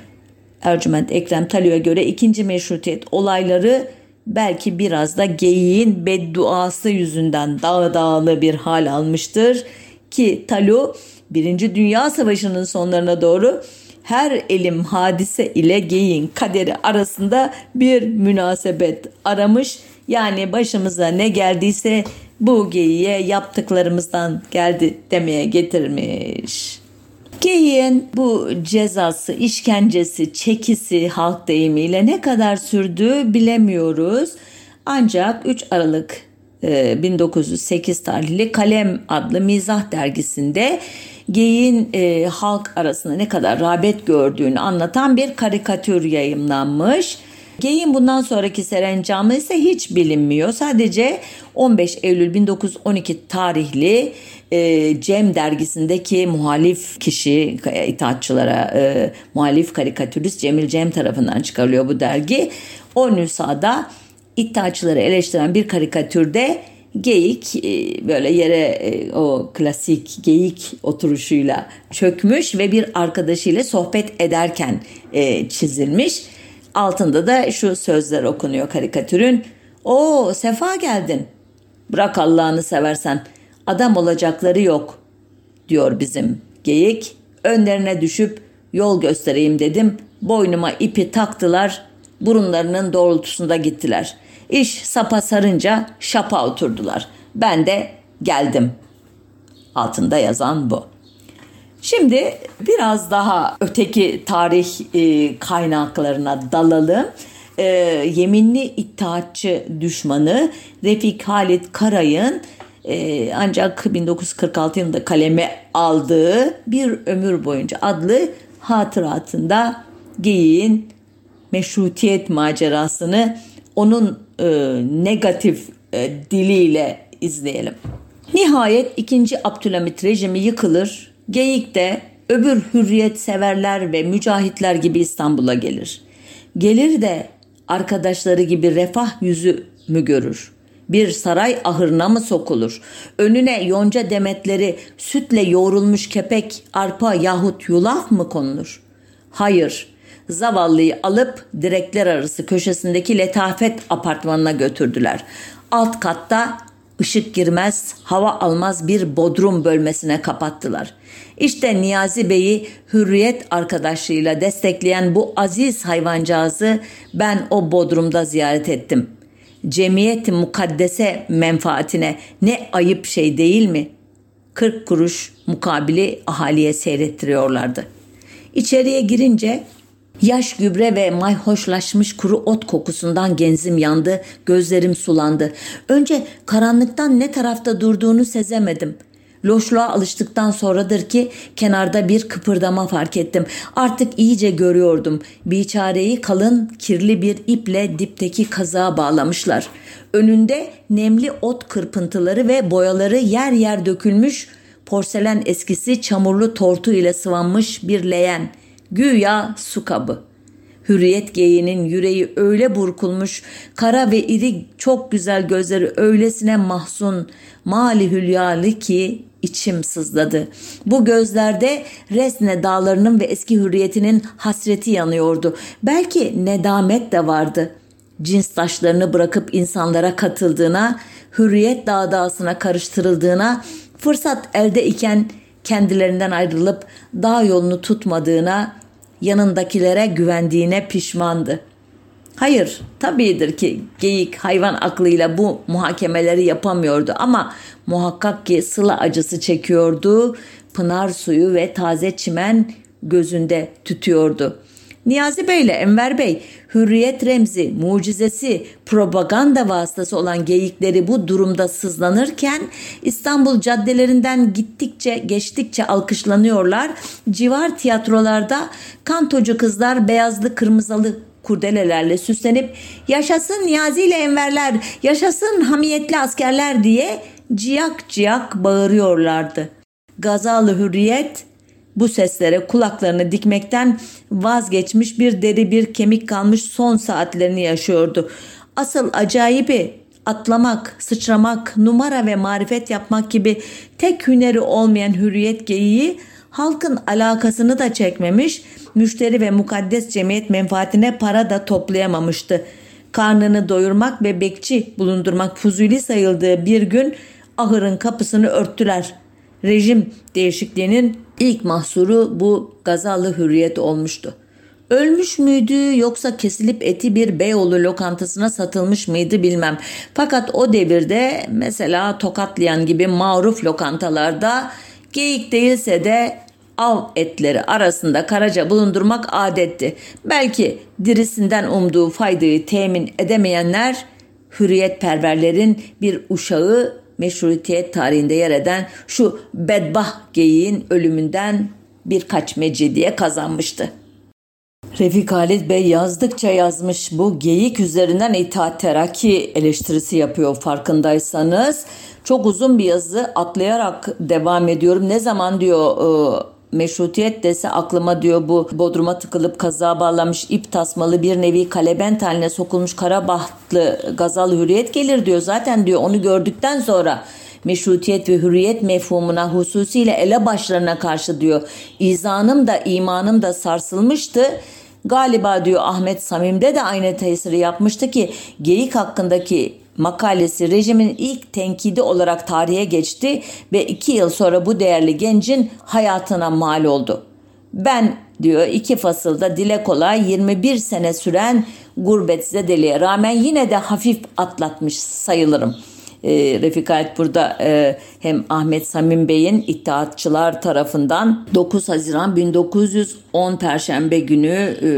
Ercüment Ekrem Talio'ya göre ikinci meşrutiyet olayları belki biraz da geyiğin bedduası yüzünden dağ dağlı bir hal almıştır ki Talu Birinci Dünya Savaşı'nın sonlarına doğru her elim hadise ile geyin kaderi arasında bir münasebet aramış. Yani başımıza ne geldiyse bu geyiğe yaptıklarımızdan geldi demeye getirmiş. Geyiğin bu cezası, işkencesi, çekisi halk deyimiyle ne kadar sürdüğü bilemiyoruz. Ancak 3 Aralık 1908 e, tarihli Kalem adlı mizah dergisinde geyin e, halk arasında ne kadar rağbet gördüğünü anlatan bir karikatür yayımlanmış. Geyin bundan sonraki serencamı ise hiç bilinmiyor. Sadece 15 Eylül 1912 tarihli e, Cem dergisindeki muhalif kişi itaatçılara e, muhalif karikatürist Cemil Cem tarafından çıkarılıyor bu dergi. O nüshada iddiaçıları eleştiren bir karikatürde geyik e, böyle yere e, o klasik geyik oturuşuyla çökmüş ve bir arkadaşıyla sohbet ederken e, çizilmiş. Altında da şu sözler okunuyor karikatürün. O sefa geldin. Bırak Allah'ını seversen. Adam olacakları yok diyor bizim geyik. Önlerine düşüp yol göstereyim dedim. Boynuma ipi taktılar. Burunlarının doğrultusunda gittiler. İş sapa sarınca şapa oturdular. Ben de geldim. Altında yazan bu. Şimdi biraz daha öteki tarih e, kaynaklarına dalalım. E, yeminli İttihatçı düşmanı Refik Halit Karay'ın e, ancak 1946 yılında kaleme aldığı Bir Ömür Boyunca adlı hatıratında Geyiğin meşrutiyet macerasını onun e, negatif e, diliyle izleyelim. Nihayet 2. Abdülhamit rejimi yıkılır. Geyik de öbür hürriyet severler ve mücahitler gibi İstanbul'a gelir. Gelir de arkadaşları gibi refah yüzü mü görür? Bir saray ahırına mı sokulur? Önüne yonca demetleri, sütle yoğrulmuş kepek, arpa yahut yulaf mı konulur? Hayır, zavallıyı alıp direkler arası köşesindeki letafet apartmanına götürdüler. Alt katta ışık girmez, hava almaz bir bodrum bölmesine kapattılar. İşte Niyazi Bey'i hürriyet arkadaşlığıyla destekleyen bu aziz hayvancağızı ben o bodrumda ziyaret ettim. Cemiyeti mukaddese menfaatine ne ayıp şey değil mi? 40 kuruş mukabili ahaliye seyrettiriyorlardı. İçeriye girince Yaş gübre ve mayhoşlaşmış kuru ot kokusundan genzim yandı, gözlerim sulandı. Önce karanlıktan ne tarafta durduğunu sezemedim. Loşluğa alıştıktan sonradır ki kenarda bir kıpırdama fark ettim. Artık iyice görüyordum. Biçareyi kalın, kirli bir iple dipteki kazığa bağlamışlar. Önünde nemli ot kırpıntıları ve boyaları yer yer dökülmüş, porselen eskisi çamurlu tortu ile sıvanmış bir leğen.'' Güya su kabı. Hürriyet geyiğinin yüreği öyle burkulmuş, kara ve iri çok güzel gözleri öylesine mahzun, mali hülyalı ki içim sızladı. Bu gözlerde Resne dağlarının ve eski hürriyetinin hasreti yanıyordu. Belki nedamet de vardı. Cins taşlarını bırakıp insanlara katıldığına, hürriyet dağdağısına karıştırıldığına, fırsat elde iken kendilerinden ayrılıp dağ yolunu tutmadığına, yanındakilere güvendiğine pişmandı. Hayır, tabidir ki geyik hayvan aklıyla bu muhakemeleri yapamıyordu ama muhakkak ki sıla acısı çekiyordu, pınar suyu ve taze çimen gözünde tütüyordu. Niyazi Bey ile Enver Bey hürriyet remzi, mucizesi, propaganda vasıtası olan geyikleri bu durumda sızlanırken İstanbul caddelerinden gittikçe geçtikçe alkışlanıyorlar. Civar tiyatrolarda kantocu kızlar beyazlı kırmızılı kurdelelerle süslenip yaşasın Niyazi ile Enverler, yaşasın hamiyetli askerler diye ciyak ciyak bağırıyorlardı. Gazalı hürriyet bu seslere kulaklarını dikmekten vazgeçmiş bir deri bir kemik kalmış son saatlerini yaşıyordu. Asıl acayibi atlamak, sıçramak, numara ve marifet yapmak gibi tek hüneri olmayan hürriyet geyiği halkın alakasını da çekmemiş, müşteri ve mukaddes cemiyet menfaatine para da toplayamamıştı. Karnını doyurmak ve bekçi bulundurmak fuzuli sayıldığı bir gün ahırın kapısını örttüler. Rejim değişikliğinin ilk mahsuru bu gazalı hürriyet olmuştu. Ölmüş müydü yoksa kesilip eti bir Beyoğlu lokantasına satılmış mıydı bilmem. Fakat o devirde mesela Tokatlayan gibi maruf lokantalarda geyik değilse de av etleri arasında karaca bulundurmak adetti. Belki dirisinden umduğu faydayı temin edemeyenler hürriyetperverlerin bir uşağı meşrutiyet tarihinde yer eden şu bedbah geyiğin ölümünden birkaç mecidiye kazanmıştı. Refik Halit Bey yazdıkça yazmış bu geyik üzerinden itaat terakki eleştirisi yapıyor farkındaysanız. Çok uzun bir yazı atlayarak devam ediyorum. Ne zaman diyor e, meşrutiyet dese aklıma diyor bu bodruma tıkılıp kaza bağlamış ip tasmalı bir nevi kalebent haline sokulmuş karabahtlı gazal hürriyet gelir diyor. Zaten diyor onu gördükten sonra meşrutiyet ve hürriyet mefhumuna hususiyle ele başlarına karşı diyor. İzanım da imanım da sarsılmıştı. Galiba diyor Ahmet Samim'de de aynı tesiri yapmıştı ki geyik hakkındaki makalesi rejimin ilk tenkidi olarak tarihe geçti ve iki yıl sonra bu değerli gencin hayatına mal oldu. Ben diyor iki fasılda dile kolay 21 sene süren gurbet zedeliğe rağmen yine de hafif atlatmış sayılırım.'' E, Refik Halit burada e, hem Ahmet Samim Bey'in İttihatçılar tarafından 9 Haziran 1910 Perşembe günü e,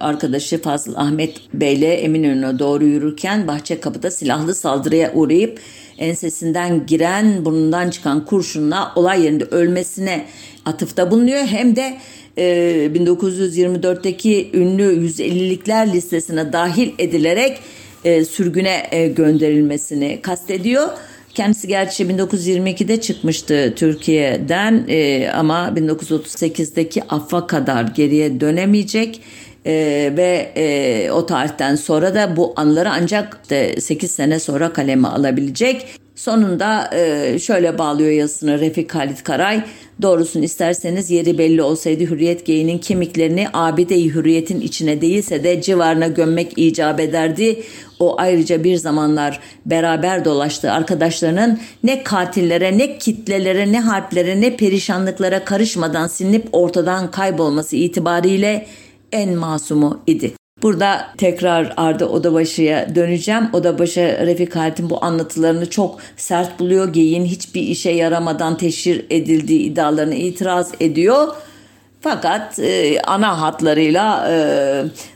arkadaşı Fazıl Ahmet Bey ile Eminönü'ne doğru yürürken bahçe kapıda silahlı saldırıya uğrayıp ensesinden giren burnundan çıkan kurşunla olay yerinde ölmesine atıfta bulunuyor. Hem de 1924'teki e, ünlü 150'likler listesine dahil edilerek e, sürgüne e, gönderilmesini kastediyor. Kendisi gerçi 1922'de çıkmıştı Türkiye'den e, ama 1938'deki affa kadar geriye dönemeyecek. Ee, ve e, o tarihten sonra da bu anları ancak işte 8 sene sonra kaleme alabilecek. Sonunda e, şöyle bağlıyor yazısını Refik Halit Karay. Doğrusunu isterseniz yeri belli olsaydı Hürriyet Gey'inin kemiklerini abide-i hürriyetin içine değilse de civarına gömmek icap ederdi. O ayrıca bir zamanlar beraber dolaştığı arkadaşlarının ne katillere ne kitlelere ne harplere ne perişanlıklara karışmadan silinip ortadan kaybolması itibariyle en masumu idi. Burada tekrar Arda Odabaşı'ya döneceğim. Odabaşı Refik Halit'in bu anlatılarını çok sert buluyor. Geyin hiçbir işe yaramadan teşhir edildiği iddialarını itiraz ediyor. Fakat e, ana hatlarıyla e,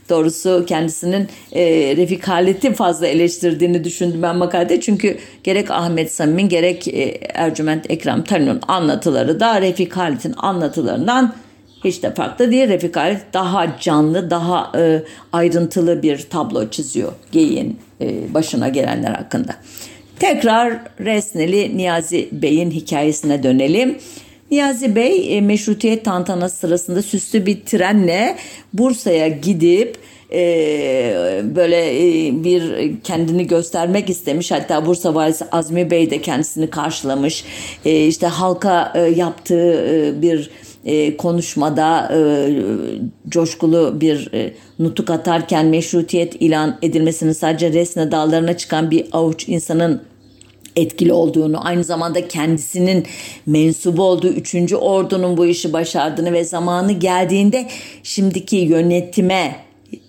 doğrusu kendisinin e, Refik Halit'i fazla eleştirdiğini düşündüm ben makalede. Çünkü gerek Ahmet Samim'in gerek e, Ercüment Ekrem Talin'in anlatıları da Refik Halit'in anlatılarından hiç de farklı değil. Refik Halit daha canlı, daha e, ayrıntılı bir tablo çiziyor Geyin e, başına gelenler hakkında. Tekrar Resneli Niyazi Bey'in hikayesine dönelim. Niyazi Bey e, meşrutiyet tantanası sırasında süslü bir trenle Bursa'ya gidip e, böyle e, bir kendini göstermek istemiş. Hatta Bursa Valisi Azmi Bey de kendisini karşılamış. E, işte halka e, yaptığı e, bir e, konuşmada e, coşkulu bir e, nutuk atarken meşrutiyet ilan edilmesinin sadece resne dağlarına çıkan bir avuç insanın etkili olduğunu, aynı zamanda kendisinin mensubu olduğu 3. ordunun bu işi başardığını ve zamanı geldiğinde şimdiki yönetime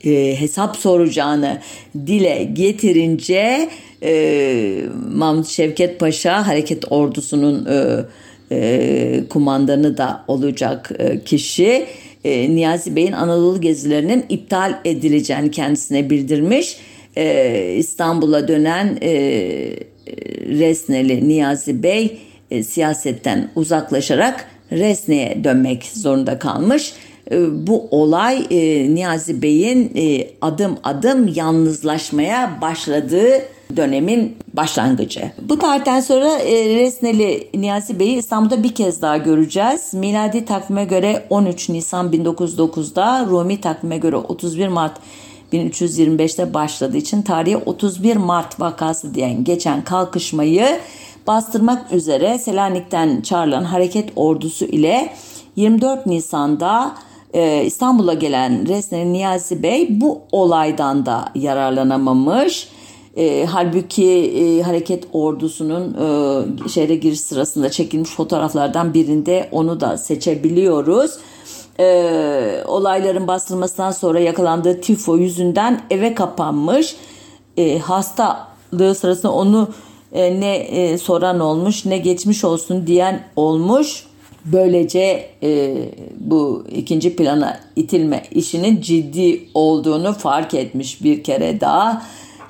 e, hesap soracağını dile getirince e, Mahmut Şevket Paşa hareket ordusunun e, e, kumandanı da olacak e, kişi e, Niyazi Bey'in Anadolu gezilerinin iptal edileceğini kendisine bildirmiş. İstanbul'a dönen Resneli Niyazi Bey siyasetten uzaklaşarak Resne'ye dönmek zorunda kalmış. Bu olay Niyazi Bey'in adım adım yalnızlaşmaya başladığı dönemin başlangıcı. Bu tarihten sonra e, Resneli Niyazi Bey'i İstanbul'da bir kez daha göreceğiz. Miladi takvime göre 13 Nisan 1909'da, Rumi takvime göre 31 Mart 1325'te başladığı için tarihe 31 Mart vakası diyen geçen kalkışmayı bastırmak üzere Selanik'ten çağrılan hareket ordusu ile 24 Nisan'da e, İstanbul'a gelen Resneli Niyazi Bey bu olaydan da yararlanamamış e, halbuki e, hareket ordusunun e, şehre giriş sırasında çekilmiş fotoğraflardan birinde onu da seçebiliyoruz. E, olayların bastırılmasından sonra yakalandığı tifo yüzünden eve kapanmış. E, hastalığı sırasında onu e, ne e, soran olmuş ne geçmiş olsun diyen olmuş. Böylece e, bu ikinci plana itilme işinin ciddi olduğunu fark etmiş bir kere daha.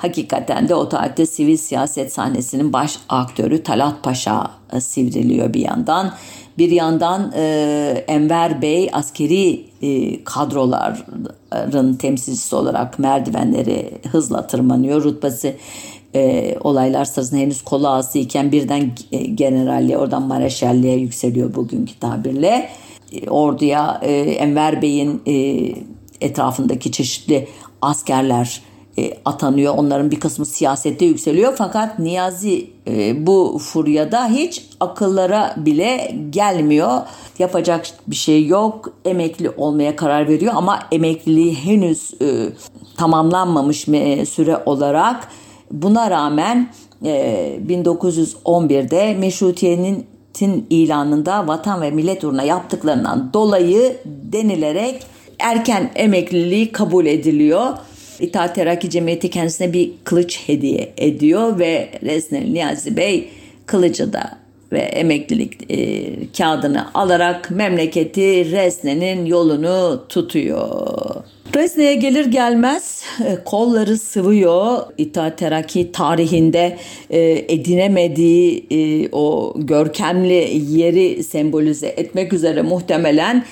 Hakikaten de o tarihte sivil siyaset sahnesinin baş aktörü Talat Paşa e, sivriliyor bir yandan. Bir yandan e, Enver Bey askeri e, kadroların temsilcisi olarak merdivenleri hızla tırmanıyor. Rütbesi e, olaylar sırasında henüz kolu ağzı iken birden e, generalliğe oradan mareşalliğe yükseliyor bugünkü tabirle. E, orduya e, Enver Bey'in e, etrafındaki çeşitli askerler e, atanıyor. Onların bir kısmı siyasette yükseliyor. Fakat Niyazi e, bu furyada hiç akıllara bile gelmiyor. Yapacak bir şey yok. Emekli olmaya karar veriyor ama emekliliği henüz e, tamamlanmamış süre olarak buna rağmen e, 1911'de meşrutiyenin ilanında vatan ve millet uğruna yaptıklarından dolayı denilerek erken emekliliği kabul ediliyor. İttihat Terakki Cemiyeti kendisine bir kılıç hediye ediyor ve Rezneli Niyazi Bey kılıcı da ve emeklilik e, kağıdını alarak memleketi Resne'nin yolunu tutuyor. Resne'ye gelir gelmez e, kolları sıvıyor. İttihat Terakki tarihinde e, edinemediği e, o görkemli yeri sembolize etmek üzere muhtemelen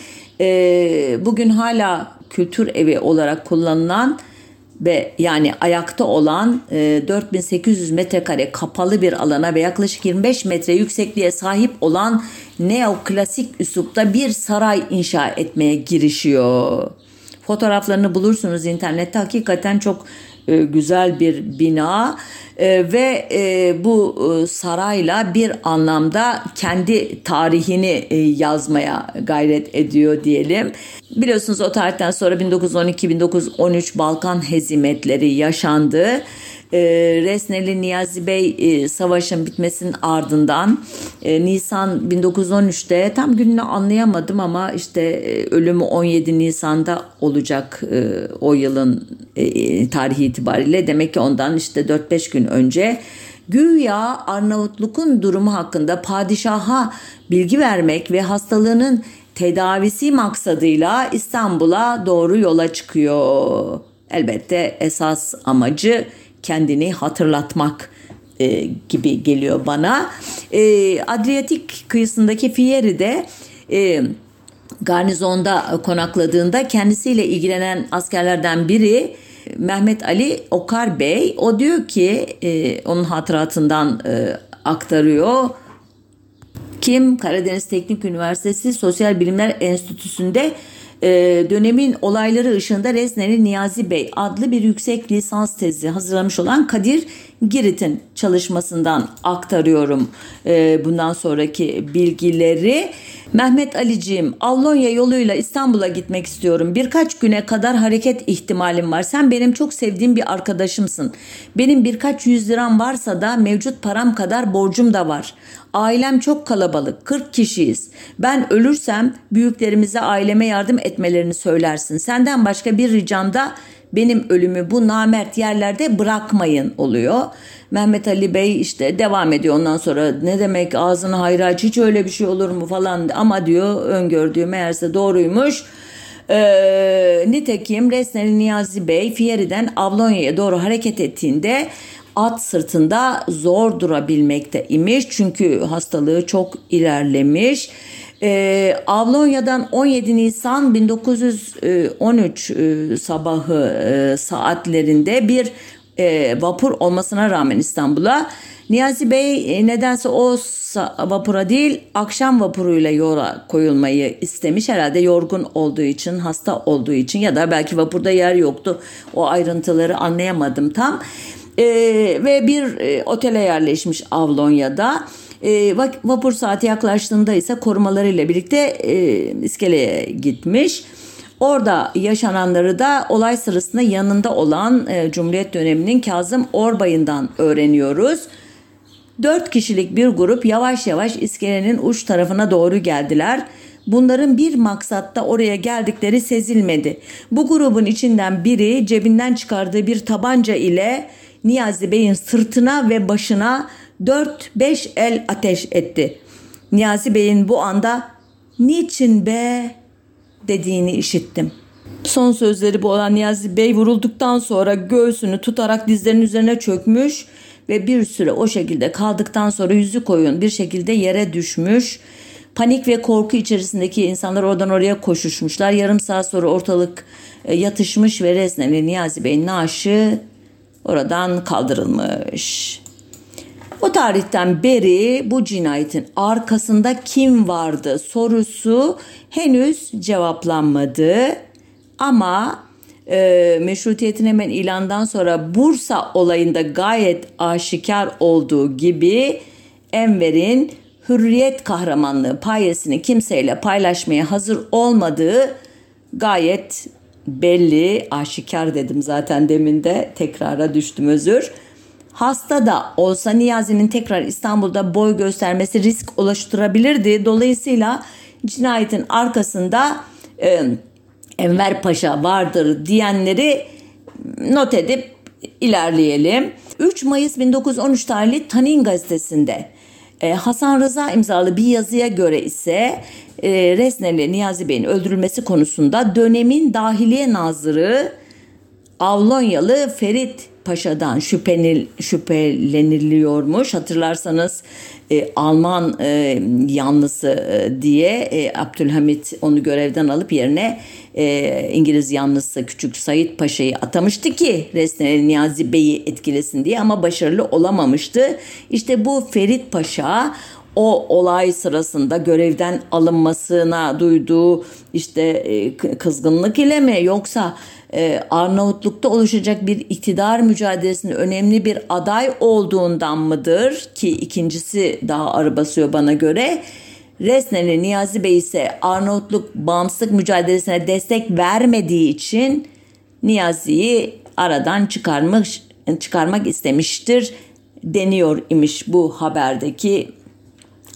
bugün hala kültür evi olarak kullanılan ve yani ayakta olan e, 4800 metrekare kapalı bir alana ve yaklaşık 25 metre yüksekliğe sahip olan neoklasik üslupta bir saray inşa etmeye girişiyor. Fotoğraflarını bulursunuz internette hakikaten çok e, güzel bir bina e, ve e, bu sarayla bir anlamda kendi tarihini yazmaya gayret ediyor diyelim. Biliyorsunuz o tarihten sonra 1912-1913 Balkan hezimetleri yaşandı e, Resneli Niyazi Bey e, savaşın bitmesinin ardından e, Nisan 1913'te tam gününü anlayamadım ama işte e, ölümü 17 Nisan'da olacak e, o yılın e, tarihi itibariyle demek ki ondan işte 4-5 gün önce güya Arnavutluk'un durumu hakkında padişaha bilgi vermek ve hastalığının tedavisi maksadıyla İstanbul'a doğru yola çıkıyor. Elbette esas amacı kendini hatırlatmak e, gibi geliyor bana. E, Adriyatik kıyısındaki Fieri'de e, garnizonda konakladığında kendisiyle ilgilenen askerlerden biri Mehmet Ali Okar Bey o diyor ki e, onun hatıratından e, aktarıyor. Kim Karadeniz Teknik Üniversitesi Sosyal Bilimler Enstitüsü'nde e, dönemin olayları ışığında Rezne'nin Niyazi Bey adlı bir yüksek lisans tezi hazırlamış olan Kadir Girit'in çalışmasından aktarıyorum e, bundan sonraki bilgileri. Mehmet Aliciğim, Allonya yoluyla İstanbul'a gitmek istiyorum. Birkaç güne kadar hareket ihtimalim var. Sen benim çok sevdiğim bir arkadaşımsın. Benim birkaç yüz liram varsa da mevcut param kadar borcum da var. Ailem çok kalabalık, 40 kişiyiz. Ben ölürsem büyüklerimize aileme yardım etmelerini söylersin. Senden başka bir ricam da benim ölümü bu namert yerlerde bırakmayın oluyor. Mehmet Ali Bey işte devam ediyor ondan sonra ne demek ağzını hayra hiç öyle bir şey olur mu falan ama diyor öngördüğü meğerse doğruymuş. Ee, nitekim Resneli Niyazi Bey Fieri'den Avlonya'ya doğru hareket ettiğinde at sırtında zor durabilmekte imiş çünkü hastalığı çok ilerlemiş. Ee, Avlonya'dan 17 Nisan 1913 e, sabahı e, saatlerinde bir e, vapur olmasına rağmen İstanbul'a Niyazi Bey e, nedense o vapura değil akşam vapuruyla yola koyulmayı istemiş. Herhalde yorgun olduğu için, hasta olduğu için ya da belki vapurda yer yoktu. O ayrıntıları anlayamadım tam. E, ve bir e, otele yerleşmiş Avlonya'da. E, vapur saati yaklaştığında ise korumalarıyla birlikte e, iskeleye gitmiş. Orada yaşananları da olay sırasında yanında olan e, Cumhuriyet döneminin Kazım Orbay'ından öğreniyoruz. Dört kişilik bir grup yavaş yavaş iskelenin uç tarafına doğru geldiler. Bunların bir maksatta oraya geldikleri sezilmedi. Bu grubun içinden biri cebinden çıkardığı bir tabanca ile Niyazi Bey'in sırtına ve başına 4-5 el ateş etti. Niyazi Bey'in bu anda niçin be dediğini işittim. Son sözleri bu olan Niyazi Bey vurulduktan sonra göğsünü tutarak dizlerinin üzerine çökmüş ve bir süre o şekilde kaldıktan sonra yüzü koyun bir şekilde yere düşmüş. Panik ve korku içerisindeki insanlar oradan oraya koşuşmuşlar. Yarım saat sonra ortalık e, yatışmış ve Rezneli Niyazi Bey'in naaşı oradan kaldırılmış. O tarihten beri bu cinayetin arkasında kim vardı sorusu henüz cevaplanmadı. Ama e, meşrutiyetin hemen ilandan sonra Bursa olayında gayet aşikar olduğu gibi Enver'in hürriyet kahramanlığı payesini kimseyle paylaşmaya hazır olmadığı gayet belli, aşikar dedim zaten demin de tekrara düştüm özür. hasta da olsa Niyazi'nin tekrar İstanbul'da boy göstermesi risk oluşturabilirdi. Dolayısıyla cinayetin arkasında e, Enver Paşa vardır diyenleri not edip ilerleyelim. 3 Mayıs 1913 tarihli Tanin gazetesinde e, Hasan Rıza imzalı bir yazıya göre ise e, Resneli Niyazi Bey'in öldürülmesi konusunda dönemin dahiliye nazırı Avlonyalı Ferit Paşa'dan şüphenil, şüpheleniliyormuş. Hatırlarsanız e, Alman e, yanlısı e, diye e, Abdülhamit onu görevden alıp yerine e, İngiliz yanlısı Küçük Sayit Paşa'yı atamıştı ki Resneli Niyazi Bey'i etkilesin diye ama başarılı olamamıştı. İşte bu Ferit Paşa o olay sırasında görevden alınmasına duyduğu işte e, kızgınlık ile mi yoksa e, Arnavutluk'ta oluşacak bir iktidar mücadelesinin önemli bir aday olduğundan mıdır ki ikincisi daha ağır basıyor bana göre. Resneli Niyazi Bey ise Arnavutluk bağımsızlık mücadelesine destek vermediği için Niyazi'yi aradan çıkarmış çıkarmak istemiştir deniyor imiş bu haberdeki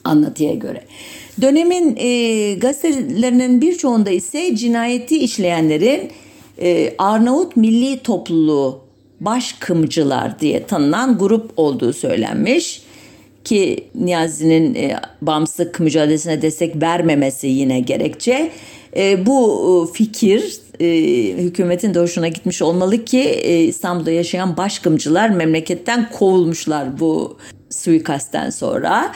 anlatıya göre. Dönemin e, gazetelerinin birçoğunda ise cinayeti işleyenlerin e, Arnavut Milli Topluluğu Başkımcılar diye tanınan grup olduğu söylenmiş ki Niyazi'nin e, bağımsızlık mücadelesine destek vermemesi yine gerekçe. E, bu e, fikir e, hükümetin de hoşuna gitmiş olmalı ki e, İstanbul'da yaşayan başkımcılar memleketten kovulmuşlar bu suikastten sonra.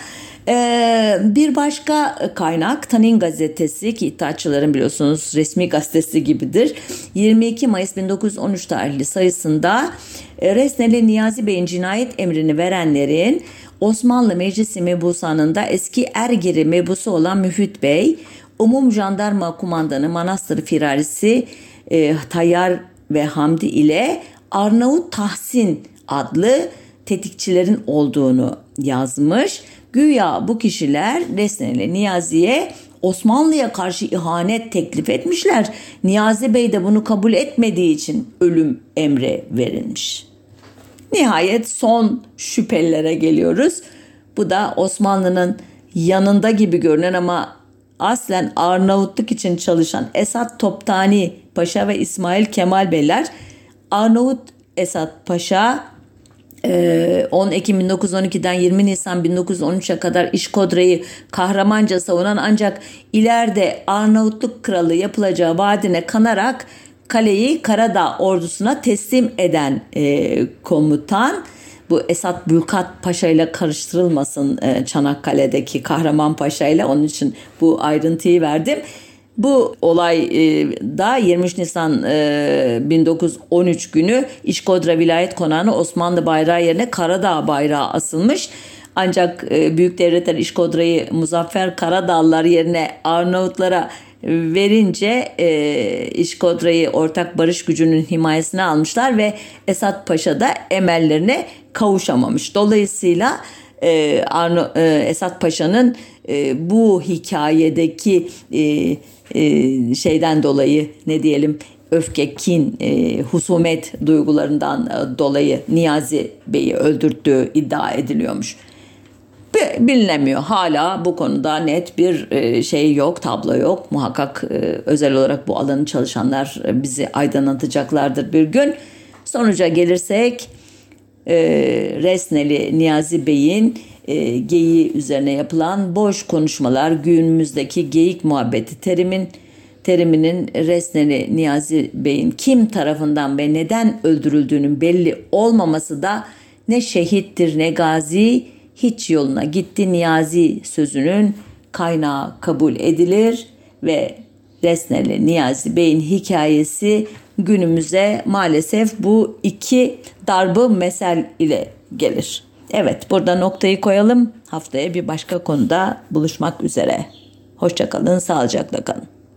Ee, bir başka kaynak Tanin gazetesi ki İttihatçıların biliyorsunuz resmi gazetesi gibidir. 22 Mayıs 1913 tarihli sayısında e, Resneli Niyazi Bey'in cinayet emrini verenlerin Osmanlı Meclisi Mebusanı'nda eski Ergiri mebusu olan Mühüt Bey, Umum Jandarma Kumandanı Manastır Firarisi e, Tayyar ve Hamdi ile Arnavut Tahsin adlı tetikçilerin olduğunu yazmış. Güya bu kişiler Resneli Niyazi'ye Osmanlı'ya karşı ihanet teklif etmişler. Niyazi Bey de bunu kabul etmediği için ölüm emri verilmiş. Nihayet son şüphelilere geliyoruz. Bu da Osmanlı'nın yanında gibi görünen ama aslen Arnavutluk için çalışan Esat Toptani Paşa ve İsmail Kemal Beyler Arnavut Esat Paşa 10 ee, Ekim 1912'den 20 Nisan 1913'e kadar İşkodra'yı kahramanca savunan ancak ileride Arnavutluk kralı yapılacağı vaadine kanarak kaleyi Karadağ ordusuna teslim eden e, komutan bu Esat Bülkat Paşa ile karıştırılmasın e, Çanakkale'deki Kahraman Paşa ile onun için bu ayrıntıyı verdim. Bu olay e, da 23 Nisan 1913 e, günü İşkodra Vilayet Konağı'na Osmanlı bayrağı yerine Karadağ bayrağı asılmış. Ancak e, büyük devletler İşkodra'yı Muzaffer Karadağlılar yerine Arnavutlara verince e, İşkodra'yı ortak barış gücünün himayesine almışlar ve Esat Paşa da emellerine kavuşamamış. Dolayısıyla e, Arno, e, Esat Paşa'nın e, bu hikayedeki e, şeyden dolayı ne diyelim öfke, kin, e, husumet duygularından e, dolayı Niyazi Bey'i öldürttüğü iddia ediliyormuş. Bilinemiyor. Hala bu konuda net bir e, şey yok, tablo yok. Muhakkak özel olarak bu alanı çalışanlar bizi aydınlatacaklardır bir gün. Sonuca gelirsek Resneli Niyazi Bey'in e, geyiği üzerine yapılan boş konuşmalar günümüzdeki geyik muhabbeti terimin teriminin Resneli Niyazi Bey'in kim tarafından ve neden öldürüldüğünün belli olmaması da ne şehittir ne gazi hiç yoluna gitti Niyazi sözünün kaynağı kabul edilir ve Resneli Niyazi Bey'in hikayesi günümüze maalesef bu iki darbı mesel ile gelir. Evet burada noktayı koyalım. Haftaya bir başka konuda buluşmak üzere. Hoşçakalın, sağlıcakla kalın.